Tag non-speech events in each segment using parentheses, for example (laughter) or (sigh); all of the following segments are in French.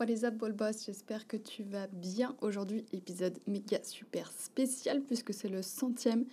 What is up, Ball Boss J'espère que tu vas bien. Aujourd'hui, épisode méga super spécial puisque c'est le centième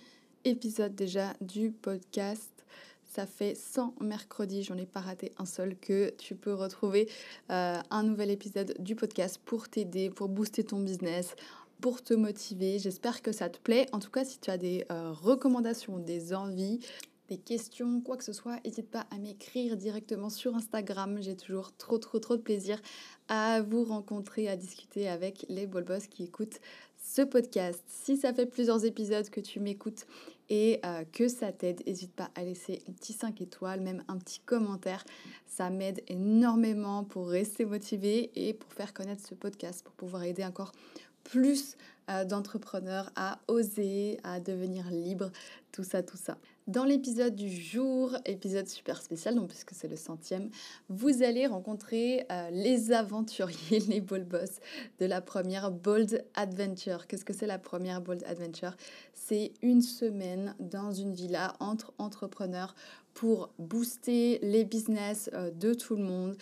épisode déjà du podcast. Ça fait 100 mercredis, j'en ai pas raté un seul, que tu peux retrouver euh, un nouvel épisode du podcast pour t'aider, pour booster ton business, pour te motiver. J'espère que ça te plaît. En tout cas, si tu as des euh, recommandations, des envies, des questions, quoi que ce soit, n'hésite pas à m'écrire directement sur Instagram. J'ai toujours trop, trop, trop de plaisir à vous rencontrer, à discuter avec les ball boss qui écoutent ce podcast. Si ça fait plusieurs épisodes que tu m'écoutes et euh, que ça t'aide, n'hésite pas à laisser un petit 5 étoiles, même un petit commentaire. Ça m'aide énormément pour rester motivé et pour faire connaître ce podcast, pour pouvoir aider encore plus euh, d'entrepreneurs à oser, à devenir libre, tout ça, tout ça. Dans l'épisode du jour, épisode super spécial, donc puisque c'est le centième, vous allez rencontrer euh, les aventuriers, (laughs) les ball boss de la première Bold Adventure. Qu'est-ce que c'est la première Bold Adventure? C'est une semaine dans une villa entre entrepreneurs pour booster les business euh, de tout le monde,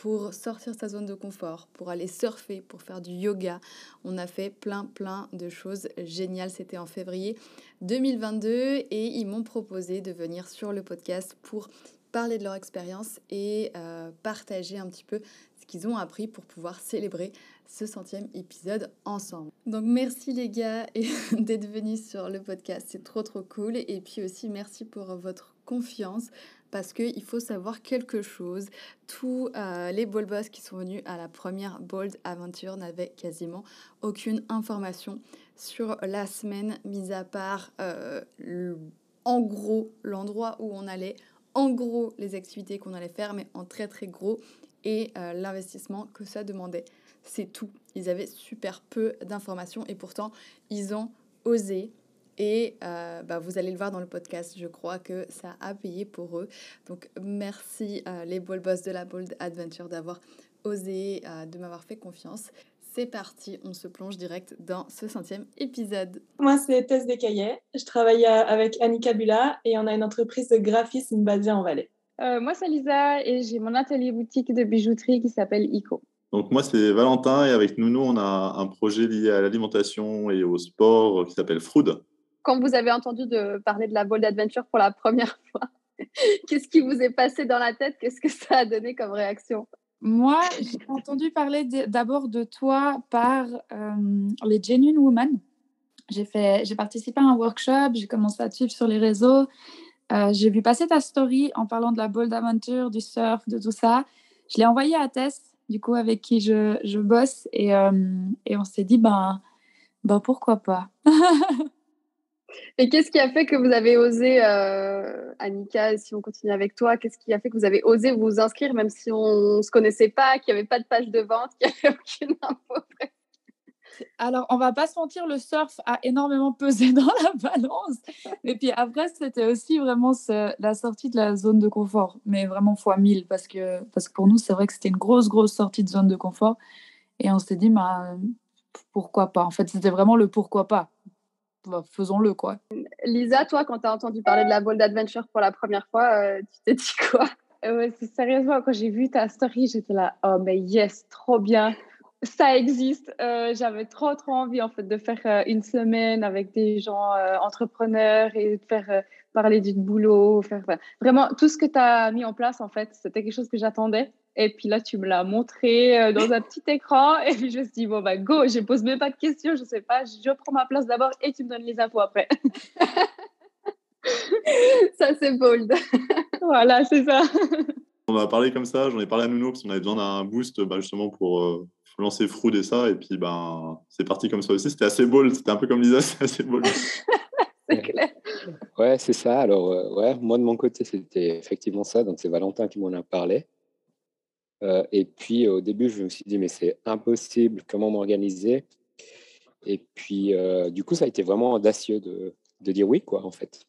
pour sortir sa zone de confort, pour aller surfer, pour faire du yoga. On a fait plein, plein de choses géniales. C'était en février 2022 et ils m'ont proposé de venir sur le podcast pour parler de leur expérience et euh, partager un petit peu ce qu'ils ont appris pour pouvoir célébrer ce centième épisode ensemble. Donc merci les gars (laughs) d'être venus sur le podcast, c'est trop trop cool. Et puis aussi merci pour votre confiance parce qu'il faut savoir quelque chose. Tous euh, les ball boss qui sont venus à la première Bold Aventure n'avaient quasiment aucune information sur la semaine, mis à part euh, en gros l'endroit où on allait, en gros les activités qu'on allait faire, mais en très très gros, et euh, l'investissement que ça demandait. C'est tout. Ils avaient super peu d'informations et pourtant ils ont osé et euh, bah, vous allez le voir dans le podcast, je crois que ça a payé pour eux. Donc merci euh, les Ball Boss de la Bold Adventure d'avoir osé, euh, de m'avoir fait confiance. C'est parti, on se plonge direct dans ce centième épisode. Moi, c'est Tess Descaillet. Je travaille avec Annika Bula et on a une entreprise de graphisme basée en Valais. moi, c'est Lisa et j'ai mon atelier boutique de bijouterie qui s'appelle ICO. Donc moi, c'est Valentin et avec Nounou, on a un projet lié à l'alimentation et au sport qui s'appelle Frood quand vous avez entendu parler de la Bold Adventure pour la première (laughs) fois, qu'est-ce qui vous est passé dans la tête? Qu'est-ce que ça a donné comme réaction? Moi, j'ai entendu parler d'abord de toi par euh, les Genuine Women. J'ai participé à un workshop, j'ai commencé à te suivre sur les réseaux. Euh, j'ai vu passer ta story en parlant de la Bold Adventure, du surf, de tout ça. Je l'ai envoyé à Tess, du coup, avec qui je, bosse, et, euh, et on s'est dit, ben, ben pourquoi pas? (laughs) Et qu'est-ce qui a fait que vous avez osé, euh, Annika, si on continue avec toi, qu'est-ce qui a fait que vous avez osé vous inscrire, même si on ne se connaissait pas, qu'il n'y avait pas de page de vente, (laughs) qu'il n'y avait aucune info alors, on va pas se mentir, le surf a énormément pesé (laughs) dans la balance. Et puis après, c'était aussi vraiment la sortie de la zone de confort, mais vraiment fois mille, parce que, parce que pour nous, c'est vrai que c'était une grosse, grosse sortie de zone de confort. Et on s'est dit, bah, pourquoi pas? En fait, c'était vraiment le pourquoi pas. Bah, faisons-le, quoi. Lisa, toi, quand tu as entendu parler de la Bold Adventure pour la première fois, euh, tu t'es dit quoi? Euh, Sérieusement, quand j'ai vu ta story, j'étais là, oh, mais yes, trop bien. Ça existe. Euh, j'avais trop, trop envie, en fait, de faire une semaine avec des gens entrepreneurs et de faire parler du boulot, faire vraiment tout ce que tu as mis en place, en fait, c'était quelque chose que j'attendais. Et puis là, tu me l'as montré euh, dans un petit écran. (laughs) Et puis je me suis dit, bon, bah, go, je pose même pas de questions, je sais pas, je prends ma place d'abord et tu me donnes les infos après. (laughs) ça, c'est bold. (laughs) voilà, c'est ça. On a parlé comme ça, j'en ai parlé à Nounou parce qu'on avait besoin d'un boost bah, justement pour euh, lancer Froud et ça. Et puis, ben, c'est parti comme ça aussi. C'était assez bold, c'était un peu comme Lisa, c'est assez bold. c'est clair. Ouais, c'est ça. Alors, euh, ouais, moi de mon côté, c'était effectivement ça. Donc, c'est Valentin qui m'en a parlé. Euh, et puis au début, je me suis dit, mais c'est impossible, comment m'organiser? Et puis, euh, du coup, ça a été vraiment audacieux de, de dire oui, quoi, en fait.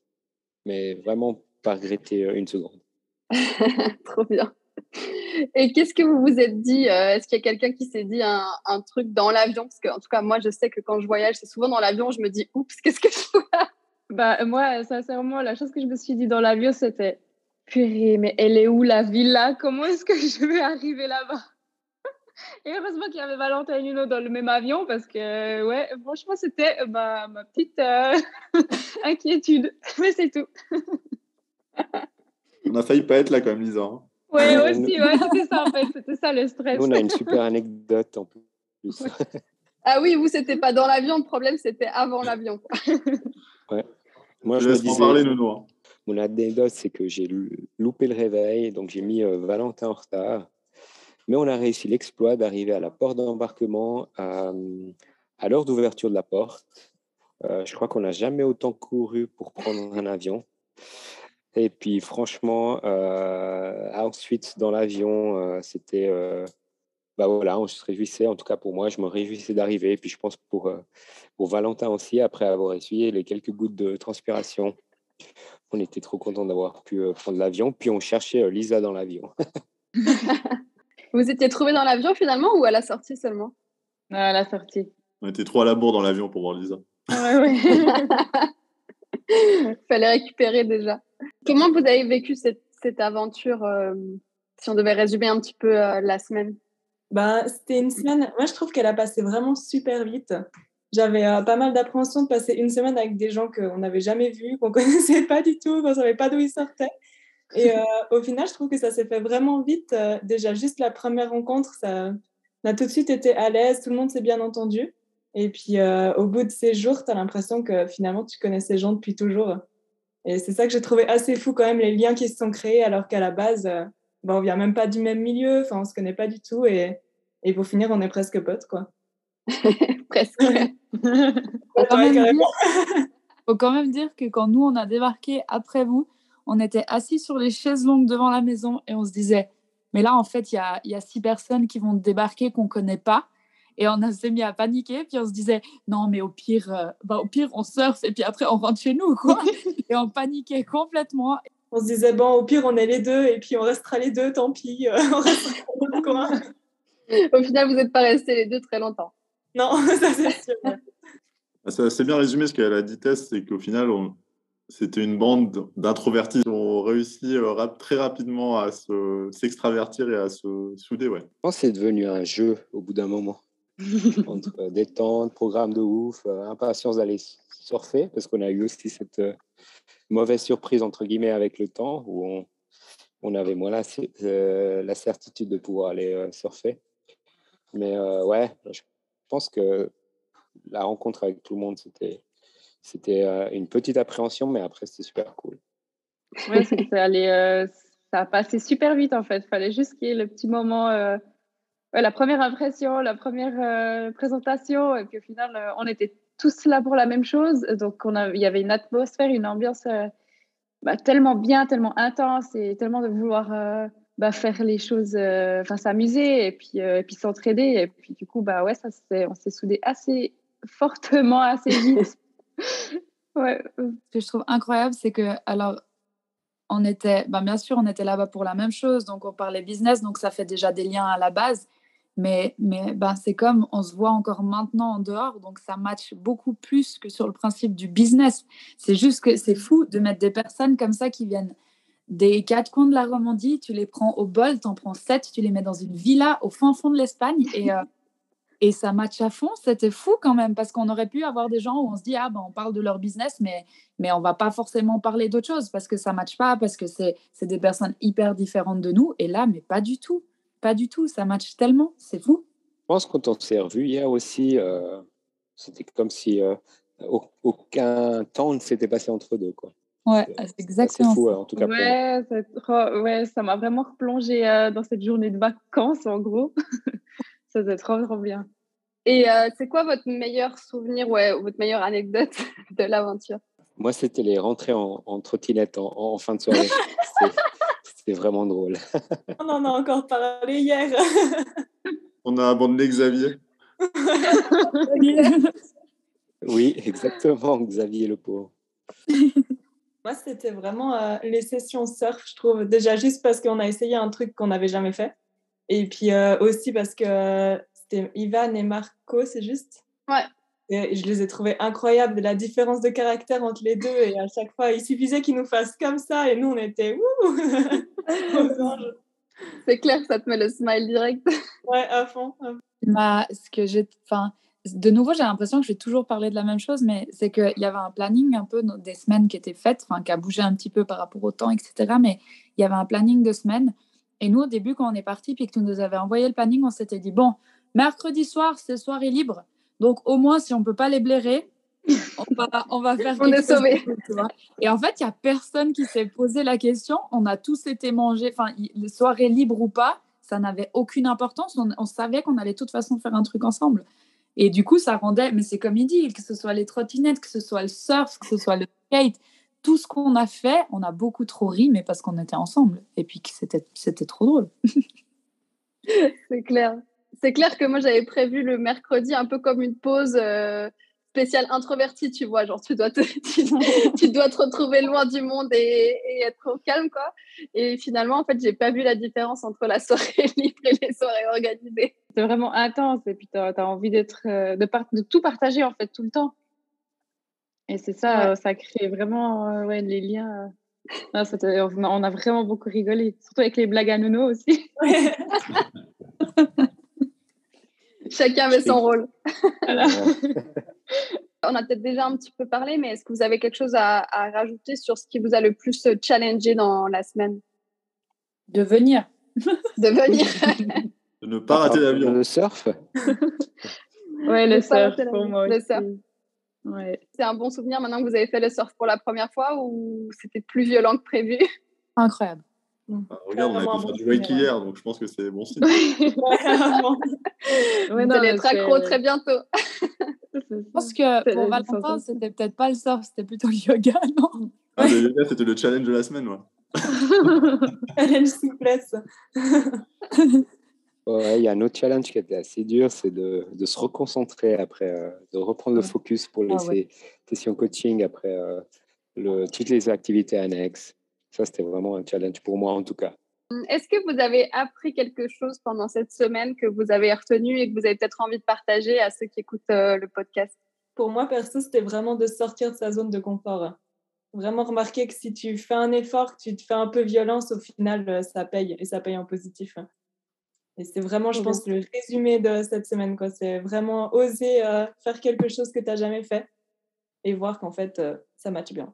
Mais vraiment pas regretter une seconde. (laughs) Trop bien. Et qu'est-ce que vous vous êtes dit Est-ce qu'il y a quelqu'un qui s'est dit un, un, truc dans l'avion? Parce que, en tout cas, moi, je sais que quand je voyage, c'est souvent dans l'avion, je me dis oups, qu'est-ce que je fais Bah, moi, sincèrement, la chose que je me suis dit dans l'avion, c'était purée, mais elle est où la villa? Comment est-ce que (laughs) je vais arriver là-bas? Et heureusement qu'il y avait Valentin et Nuno dans le même avion parce que, ouais, franchement, c'était ma, ma petite euh, (laughs) inquiétude. Mais c'est tout. on a failli pas être là quand même, Lisa. Hein. Ouais, aussi, ouais, c'était ça en fait. C'était ça le stress. Nous, on a une super anecdote en plus. Ah oui, vous, c'était pas dans l'avion, le problème, c'était avant l'avion. ouais. Moi, je, je me disais, parler, Nuno. Mon anecdote, c'est que j'ai loupé le réveil, donc j'ai mis euh, Valentin en retard. Mais on a réussi l'exploit d'arriver à la porte d'embarquement à, à l'heure d'ouverture de la porte. Euh, je crois qu'on n'a jamais autant couru pour prendre un avion. Et puis, franchement, euh, ensuite, dans l'avion, euh, c'était. Euh, bah voilà, on se réjouissait, en tout cas pour moi, je me réjouissais d'arriver. Et puis, je pense euh, pour Valentin aussi, après avoir essuyé les quelques gouttes de transpiration, on était trop content d'avoir pu prendre l'avion. Puis, on cherchait Lisa dans l'avion. (laughs) (laughs) Vous étiez trouvé dans l'avion finalement ou à la sortie seulement? À la sortie. On était trop à la bourre dans l'avion pour voir Lisa. Ouais, ouais. (laughs) Fallait récupérer déjà. Comment vous avez vécu cette, cette aventure, euh, si on devait résumer un petit peu euh, la semaine? Bah, C'était une semaine, moi je trouve qu'elle a passé vraiment super vite. J'avais euh, pas mal d'appréhension de passer une semaine avec des gens qu'on n'avait jamais vus, qu'on (laughs) connaissait pas du tout, qu'on ne savait pas d'où ils sortaient. Et au final, je trouve que ça s'est fait vraiment vite. déjà, juste la première rencontre, ça, on a tout de suite été à l'aise, tout le monde s'est bien entendu. Et puis, au bout de ces jours, tu as l'impression que finalement, tu connais ces gens depuis toujours. Et c'est ça que j'ai trouvé assez fou quand même, les liens qui se sont créés, alors qu'à la base, euh, bah, on vient même pas du même milieu, enfin, on se connaît pas du tout. Et, et pour finir, on est presque potes, quoi. (laughs) presque. (laughs) faut, quand même dire, (laughs) faut quand même dire que quand nous, on a débarqué après vous, on était assis sur les chaises longues devant la maison et on se disait, mais là, en fait, il y a, y a six personnes qui vont débarquer qu'on connaît pas. Et on s'est mis à paniquer, puis on se disait, non, mais au pire, euh, bah, au pire, on surfe et puis après, on rentre chez nous, quoi. (laughs) et on paniquait complètement. On se disait, bon, au pire, on est les deux et puis on restera les deux, tant pis, euh, on restera Au final, vous n'êtes pas restés les deux très longtemps. Non, (laughs) ça c'est sûr. Ah, c'est bien résumé ce qu'elle a dit Tess, c'est qu'au final, c'était une bande d'introvertis qui ont réussi euh, très rapidement à s'extravertir et à se souder. Ouais. Je pense que c'est devenu un jeu au bout d'un moment. (laughs) entre euh, détente, programme de ouf, euh, impatience d'aller surfer, parce qu'on a eu aussi cette euh, mauvaise surprise, entre guillemets, avec le temps, où on, on avait moins la, la, certitude de pouvoir aller surfer. Mais ouais, je pense que la rencontre avec tout le monde, c'était, c'était une petite appréhension, mais après, c'était super cool. Ouais, ça, ça a passé super vite, en fait. Il fallait juste qu'il y ait le petit moment la première impression, la première euh, présentation, et puis au final, euh, on était tous là pour la même chose. Donc, on a, il y avait une atmosphère, une ambiance euh, bah, tellement bien, tellement intense, et tellement de vouloir bah, faire les choses, enfin s'amuser, et puis, et puis s'entraider. Et puis, du coup, bah ouais, ça, on s'est soudés assez fortement, assez vite. (laughs) ouais. Ce que je trouve incroyable, c'est que, alors, on était, bah, bien sûr, on était là-bas pour la même chose, donc on parlait business, donc ça fait déjà des liens à la base. Mais, mais ben, c'est comme on se voit encore maintenant en dehors, donc ça match beaucoup plus que sur le principe du business. C'est juste que c'est fou de mettre des personnes comme ça qui viennent des quatre coins de la Romandie, tu les prends au bol, tu en prends sept, tu les mets dans une villa au fin fond de l'Espagne et, euh, et ça match à fond. C'était fou quand même parce qu'on aurait pu avoir des gens où on se dit ah ben on parle de leur business mais mais on va pas forcément parler d'autre chose parce que ça match pas parce que c'est des personnes hyper différentes de nous et là mais pas du tout. Pas du tout, ça match tellement, c'est fou. Je pense quand on s'est revu hier aussi, euh, c'était comme si euh, aucun temps ne s'était passé entre deux. Quoi. Ouais, c'est exactement. fou, en tout cas. Ouais, ouais ça m'a vraiment replongé euh, dans cette journée de vacances, en gros. (laughs) ça faisait trop, trop bien. Et c'est quoi votre meilleur souvenir, ouais, votre meilleure anecdote (laughs) de l'aventure? Moi, c'était les rentrées en, trottinette en, en, fin de soirée. (laughs) C'était vraiment drôle. On en a encore parlé hier. On a abandonné Xavier. oui, exactement, Xavier le pauvre. Moi, c'était vraiment euh, les sessions surf, je trouve. Déjà, juste parce qu'on a essayé un truc qu'on n'avait jamais fait. Et puis euh, aussi parce que c'était Ivan et Marco, c'est juste? Ouais. Et je les ai trouvés incroyables, de la différence de caractère entre les deux. Et à chaque fois, il suffisait qu'ils nous fassent comme ça. Et nous, on était anges. (laughs) C'est clair, ça te met le smile direct. Ouais, à fond. à fond. Ma- ce que j'ai, enfin, de nouveau, j'ai l'impression que je vais toujours parler de la même chose, mais c'est qu'il y avait un planning un peu des semaines qui étaient faites, enfin, qui a bougé un petit peu par rapport au temps, etc. Mais il y avait un planning de semaines. Et nous, au début, quand on est parti, puis que tu nous avais envoyé le planning, on s'était dit bon, mercredi soir, c'est soirée libre. Donc, au moins, si on ne peut pas les blairer, on va, on va faire On quelque est sauvés. tu vois. Et en fait, il n'y a personne qui s'est posé la question. On a tous été mangés. Enfin, soirées libres ou pas, ça n'avait aucune importance. On, on savait qu'on allait de toute façon faire un truc ensemble. Et du coup, ça rendait, mais c'est comme il dit, que ce soit les trottinettes, que ce soit le surf, que ce soit le skate, tout ce qu'on a fait, on a beaucoup trop ri, mais parce qu'on était ensemble. Et puis que c'était trop drôle. (laughs) C'est clair. C'est clair que moi, j'avais prévu le mercredi un peu comme une pause euh, spéciale introvertie, tu vois. Genre, tu dois te, (laughs) tu dois te retrouver loin du monde et, et être au calme, quoi. Et finalement, en fait, j'ai pas vu la différence entre la soirée (laughs) libre et les soirées organisées. C'est vraiment intense et puis tu as, envie d'être, euh, de, tout partager en fait tout le temps. Et c'est ça, Ouais. ça crée vraiment euh, ouais, les liens. euh. Non, on a vraiment beaucoup rigolé, surtout avec les blagues à Nono aussi. (laughs) Chacun avait son rôle. (laughs) Voilà. (laughs) On a peut-être déjà un petit peu parlé, mais est-ce que vous avez quelque chose à, à rajouter sur ce qui vous a le plus challengé dans la semaine? De venir. de venir ne pas rater l'avion. Le surf (laughs) Ouais, le Le surf, pour moi le aussi. surf. Ouais. C'est un bon souvenir maintenant que vous avez fait le surf pour la première fois ou c'était plus violent que prévu? Incroyable. Enfin, regarde, on a un faire du wake hier, donc je pense que c'est bon signe. (laughs) Ouais, non, allez mais être accro c'est- très bientôt. (laughs) Je pense que pour Valentin, c'était peut-être pas le surf, c'était plutôt le yoga, non? Ah, le yoga, c'était le challenge de la semaine. Ouais. Challenge souplesse. Ouais, il y a un autre challenge qui était assez dur, c'est de, de se reconcentrer après, euh, de reprendre le focus pour les Ah ouais. sessions coaching après euh, le, toutes les activités annexes. Ça, c'était vraiment un challenge pour moi en tout cas. Est-ce que vous avez appris quelque chose pendant cette semaine que vous avez retenu et que vous avez peut-être envie de partager à ceux qui écoutent euh, le podcast? Pour moi, perso, c'était vraiment de sortir de sa zone de confort. Vraiment remarquer que si tu fais un effort, que tu te fais un peu violence, au final, ça paye et ça paye en positif. Et c'est vraiment, je pense, le résumé de cette semaine. quoi. C'est vraiment oser euh, faire quelque chose que tu n'as jamais fait et voir qu'en fait, euh, ça matche bien.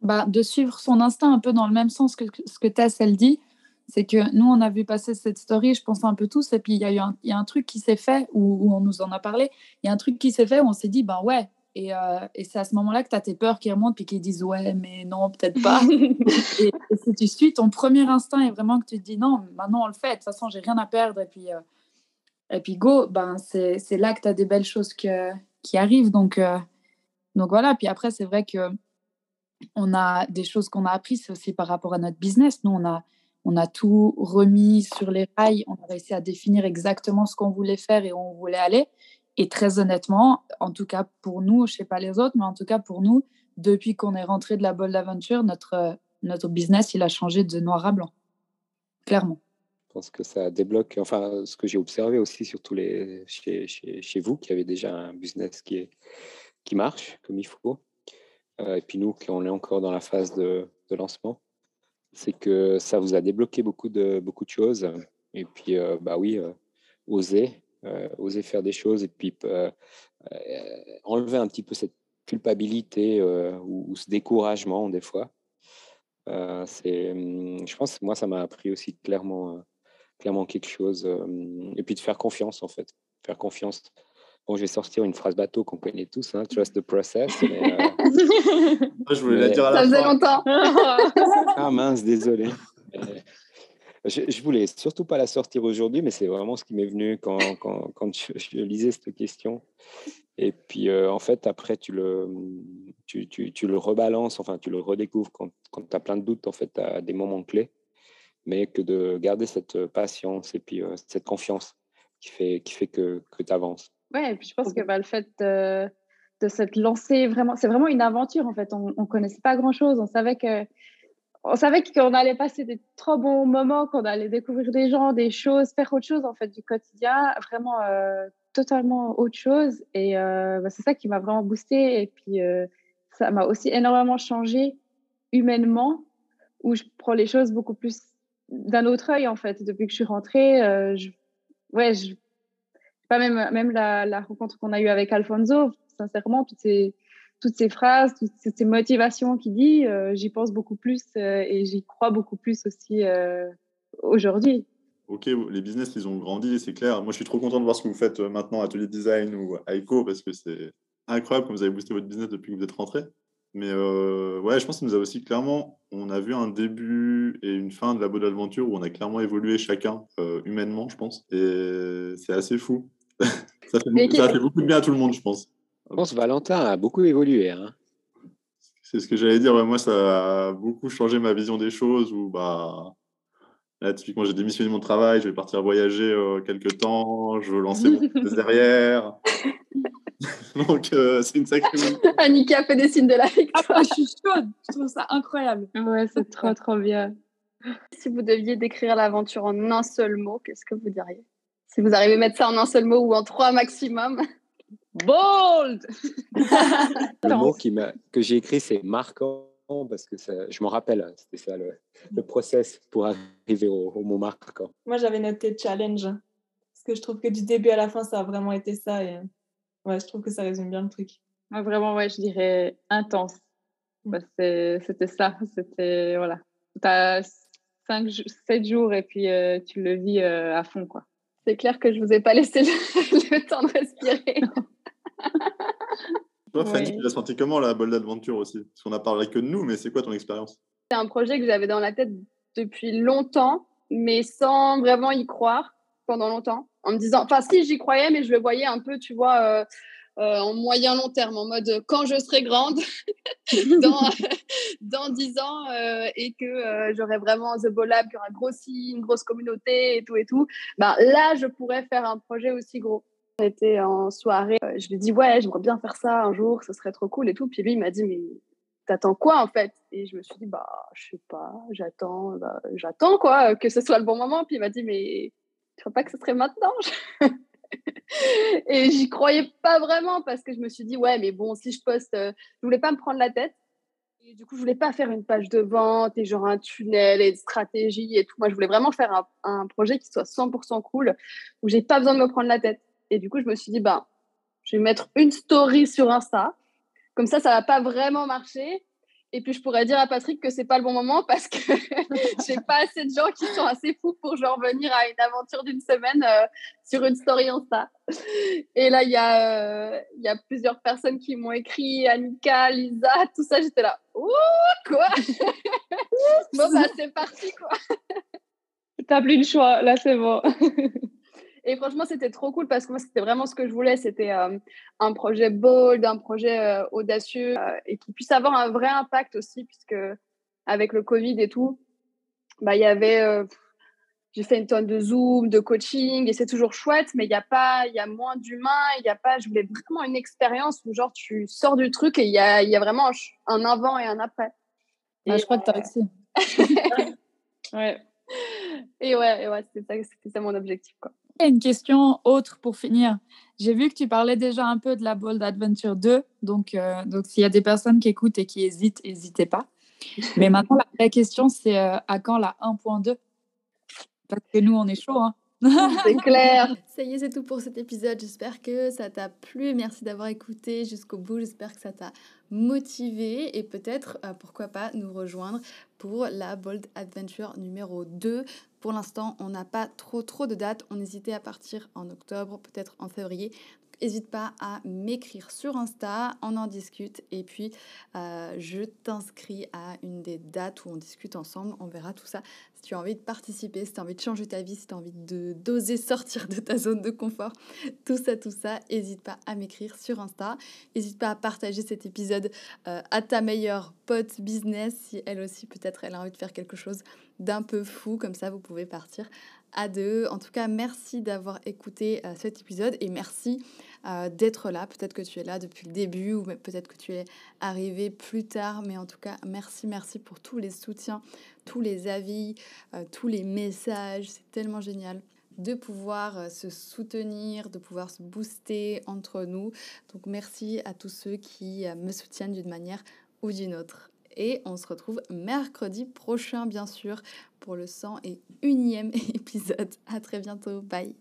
bah, de suivre son instinct un peu dans le même sens que ce que Tess, elle dit. C'est que nous, on a vu passer cette story, je pense un peu tous, et puis il y a eu un, il y a un truc qui s'est fait, où, où on nous en a parlé, il y a un truc qui s'est fait où on s'est dit, ben ouais, et, euh, et c'est à ce moment-là que tu as tes peurs qui remontent, puis qui disent, ouais, mais non, peut-être pas. (laughs) et, et si tu suis ton premier instinct et vraiment que tu te dis, non, maintenant on le fait, de toute façon, j'ai rien à perdre, et puis, euh, et puis go, ben c'est là que tu as des belles choses que, qui arrivent. Donc, euh, donc voilà, puis après, c'est vrai que on a des choses qu'on a apprises c'est aussi par rapport à notre business. Nous, on a, on a tout remis sur les rails. On a réussi à définir exactement ce qu'on voulait faire et où on voulait aller. Et très honnêtement, en tout cas pour nous, je sais pas les autres, mais en tout cas pour nous, depuis qu'on est rentré de la Bold Aventure, notre, euh, notre business, il a changé de noir à blanc. Clairement. Je pense que ça débloque, enfin, ce que j'ai observé aussi surtout les, chez, chez, chez vous, qui avez déjà un business qui, est, qui marche comme il faut, euh, et puis nous, qui on est encore dans la phase de, de lancement, c'est que ça vous a débloqué beaucoup de, beaucoup de choses. Et puis, euh, bah oui, euh, oser, oser faire des choses et puis euh, euh, enlever un petit peu cette culpabilité euh, ou, ou, ce découragement des fois. Euh, c'est, hum, je pense que moi, ça m'a appris aussi clairement, euh, clairement quelque chose. euh, et puis de faire confiance, en fait. Faire confiance. Bon, je vais sortir une phrase bateau qu'on connaît tous, hein, trust the process. Mais, euh, (laughs) je voulais mais... la dire à Ça la faisait fin. longtemps. (laughs) ah mince, désolé. Mais, je, je voulais surtout pas la sortir aujourd'hui, mais c'est vraiment ce qui m'est venu quand, quand, quand je, je, lisais cette question. Et puis, euh, en fait, après, tu le, tu, tu, tu, le rebalances, enfin, tu le redécouvres quand, quand tu as plein de doutes, en fait, as des moments clés, mais que de garder cette patience et puis euh, cette confiance qui fait, qui fait que, que tu avances. Ouais, et puis je pense que bah, le fait de, de cette lancée vraiment. C'est vraiment une aventure en fait. On ne connaissait pas grand chose. On savait que on savait qu'on allait passer des trop bons moments, qu'on allait découvrir des gens, des choses, faire autre chose en fait du quotidien, vraiment euh, totalement autre chose. Et euh, bah, c'est ça qui m'a vraiment boosté. Et puis euh, ça m'a aussi énormément changé humainement, où je prends les choses beaucoup plus d'un autre œil en fait. Depuis que je suis rentrée, je... ouais, pas même même la, la rencontre qu'on a eue avec Alfonso, sincèrement, toutes ces toutes ces phrases, toutes ces motivations qu'il dit, euh, j'y pense beaucoup plus euh, et j'y crois beaucoup plus aussi euh, aujourd'hui. Ok, les business, ils ont grandi, c'est clair. Moi, je suis trop content de voir ce que vous faites maintenant Atelier Design ou Eco parce que c'est incroyable comme vous avez boosté votre business depuis que vous êtes rentré. Mais ouais, je pense que nous a aussi clairement, on a vu un début et une fin de la bonne aventure où on a clairement évolué chacun humainement, je pense. Et c'est assez fou. (laughs) ça, fait, ça fait beaucoup de bien à tout le monde, je pense. Je pense que Valentin a beaucoup évolué. Hein. C'est ce que j'allais dire. moi, ça a beaucoup changé ma vision des choses. Où, bah, là, typiquement, j'ai démissionné mon travail, je vais partir voyager euh, quelques temps, je veux lancer mon business derrière. (laughs) Donc, euh, c'est une sacrée. (laughs) Annika fait des signes de la victoire. Ah, je suis chaude. Je trouve ça incroyable. Ouais, c'est trop, trop bien. Si vous deviez décrire l'aventure en un seul mot, qu'est-ce que vous diriez? Si vous arrivez à mettre ça en un seul mot ou en trois maximum Bold (laughs) Le mot qui que j'ai écrit, c'est marquant parce que je m'en rappelle, hein, c'était ça le, le, process pour arriver au, mot marquant. Moi, j'avais noté challenge parce que je trouve que du début à la fin, ça a vraiment été ça. Et ouais, je trouve que ça résume bien le truc. Moi, vraiment, ouais, je dirais intense. Mm. c'était ça. C'était, voilà. Tu as 5, 7 jours et puis euh, tu le vis euh, à fond, quoi. C'est clair que je vous ai pas laissé le (laughs) temps de respirer. (laughs) Toi, Fanny, tu l'as senti comment la Bold Adventure aussi? Parce qu'on a parlé que de nous, mais c'est quoi ton expérience? C'est un projet que j'avais dans la tête depuis longtemps, mais sans vraiment y croire pendant longtemps. En me disant, enfin, si j'y croyais, mais je le voyais un peu, tu vois, euh, euh, en moyen long terme, en mode quand je serai grande, (laughs) dans, (laughs) dans 10 ans, euh, et que j'aurai vraiment The Bold Lab qui aura grossi, une grosse communauté et tout et tout, bah, là, je pourrais faire un projet aussi gros. On était en soirée, euh, je lui ai dit ouais, j'aimerais bien faire ça un jour, ce serait trop cool et tout. Puis lui, il m'a dit mais t'attends quoi en fait? Et je me suis dit bah je sais pas, j'attends, bah, j'attends quoi, que ce soit le bon moment. Puis il m'a dit mais tu crois pas que ce serait maintenant? (laughs) Et j'y croyais pas vraiment parce que je me suis dit ouais mais bon si je poste, euh, je voulais pas me prendre la tête. Et du coup, je voulais pas faire une page de vente et genre un tunnel et une stratégie et tout. Moi, je voulais vraiment faire un, un projet qui soit 100% cool, où j'ai pas besoin de me prendre la tête. Et du coup, je me suis dit, bah, je vais mettre une story sur Insta. Comme ça, ça va pas vraiment marcher. Et puis, je pourrais dire à Patrick que c'est pas le bon moment parce que (laughs) j'ai pas assez de gens qui sont assez fous pour genre venir à une aventure d'une semaine euh, sur une story Insta. Et là, il y, a, euh, y a plusieurs personnes qui m'ont écrit, Annika, Lisa, tout ça. J'étais là, ouh, quoi? (laughs) Bon, bah, c'est parti, quoi. T'as plus le choix, là, c'est bon. (laughs) Et franchement, c'était trop cool parce que moi, c'était vraiment ce que je voulais. C'était euh, un projet bold, un projet euh, audacieux euh, et qui puisse avoir un vrai impact aussi, puisque avec le Covid et tout, bah, il y avait. j'ai fait une tonne de Zoom, de coaching et c'est toujours chouette, mais il y a pas, il y a moins d'humains, il y a pas. Je voulais vraiment une expérience où genre tu sors du truc et il y a, y a vraiment un avant et un après. Et je crois que tu as réussi. (laughs) (laughs) ouais. Et ouais, ouais c'était ça, ça mon objectif. Quoi. Une question autre pour finir. J'ai vu que tu parlais déjà un peu de la Bold Adventure 2. Donc, euh, donc s'il y a des personnes qui écoutent et qui hésitent, n'hésitez pas. Mais maintenant, la question, c'est euh, à quand la 1.2 Parce que nous, on est chaud. Hein (laughs) c'est clair. Ça y est, c'est tout pour cet épisode. J'espère que ça t'a plu. Merci d'avoir écouté jusqu'au bout. J'espère que ça t'a motivé et peut-être, euh, pourquoi pas, nous rejoindre pour la Bold Adventure numéro 2. Pour l'instant, on n'a pas trop trop de dates. On hésitait à partir en octobre, peut-être en février. N'hésite pas à m'écrire sur Insta, on en discute et puis euh, je t'inscris à une des dates où on discute ensemble. On verra tout ça. Si tu as envie de participer, si tu as envie de changer ta vie, si tu as envie de d'oser sortir de ta zone de confort, tout ça, tout ça, n'hésite pas à m'écrire sur Insta. N'hésite pas à partager cet épisode euh, à ta meilleure pote business si elle aussi peut-être elle a envie de faire quelque chose d'un peu fou. Comme ça, vous pouvez partir à deux. En tout cas, merci d'avoir écouté cet épisode et merci d'être là. Peut-être que tu es là depuis le début ou peut-être que tu es arrivé plus tard, mais en tout cas, merci, merci pour tous les soutiens, tous les avis, tous les messages. C'est tellement génial de pouvoir euh, se soutenir, de pouvoir se booster entre nous. Donc merci à tous ceux qui euh, me soutiennent d'une manière ou d'une autre. Et on se retrouve mercredi prochain, bien sûr, pour le 101e (laughs) épisode. À très bientôt. Bye.